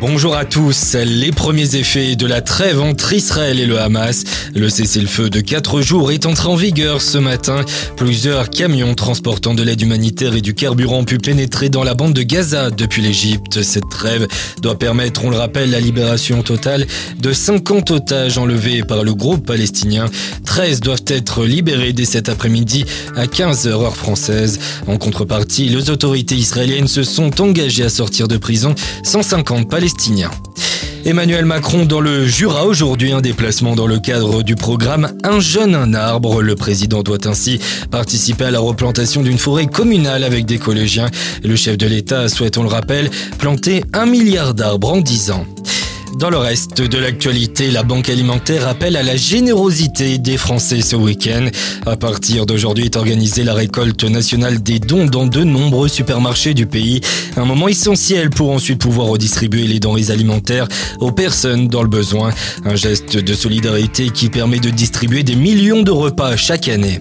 Bonjour à tous. Les premiers effets de la trêve entre Israël et le Hamas. Le cessez-le-feu de 4 jours est entré en vigueur ce matin. Plusieurs camions transportant de l'aide humanitaire et du carburant ont pu pénétrer dans la bande de Gaza depuis l'Égypte. Cette trêve doit permettre, on le rappelle, la libération totale de 50 otages enlevés par le groupe palestinien. 13 doivent être libérés dès cet après-midi à 15h heure française. En contrepartie, les autorités israéliennes se sont engagées à sortir de prison 150 Palestiniens Emmanuel Macron dans le Jura aujourd'hui, un déplacement dans le cadre du programme Un jeune, un arbre. Le président doit ainsi participer à la replantation d'une forêt communale avec des collégiens. Le chef de l'État souhaite, on le rappelle, planter un milliard d'arbres en 10 ans. Dans le reste de l'actualité, la Banque alimentaire appelle à la générosité des Français ce week-end. À partir d'aujourd'hui est organisée la récolte nationale des dons dans de nombreux supermarchés du pays. Un moment essentiel pour ensuite pouvoir redistribuer les denrées alimentaires aux personnes dans le besoin. Un geste de solidarité qui permet de distribuer des millions de repas chaque année.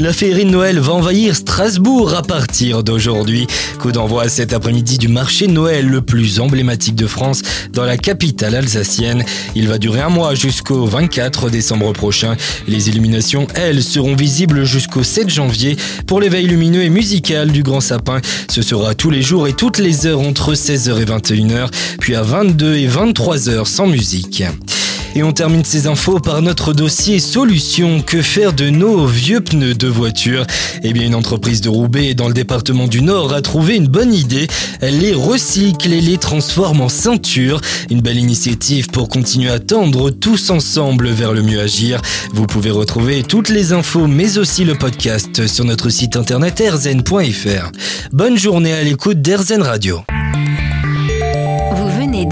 La féerie de Noël va envahir Strasbourg à partir d'aujourd'hui. Coup d'envoi cet après-midi du marché Noël le plus emblématique de France dans la capitale alsacienne. Il va durer un mois jusqu'au 24 décembre prochain. Les illuminations, elles, seront visibles jusqu'au 7 janvier. Pour l'éveil lumineux et musical du Grand Sapin, ce sera tous les jours et toutes les heures entre 16h et 21h, puis à 22 et 23h sans musique. Et on termine ces infos par notre dossier solution. Que faire de nos vieux pneus de voiture? Eh bien, une entreprise de Roubaix dans le département du Nord a trouvé une bonne idée. Elle les recycle et les transforme en ceinture. Une belle initiative pour continuer à tendre tous ensemble vers le mieux agir. Vous pouvez retrouver toutes les infos mais aussi le podcast sur notre site internet erzen.fr. Bonne journée à l'écoute d'Erzen Radio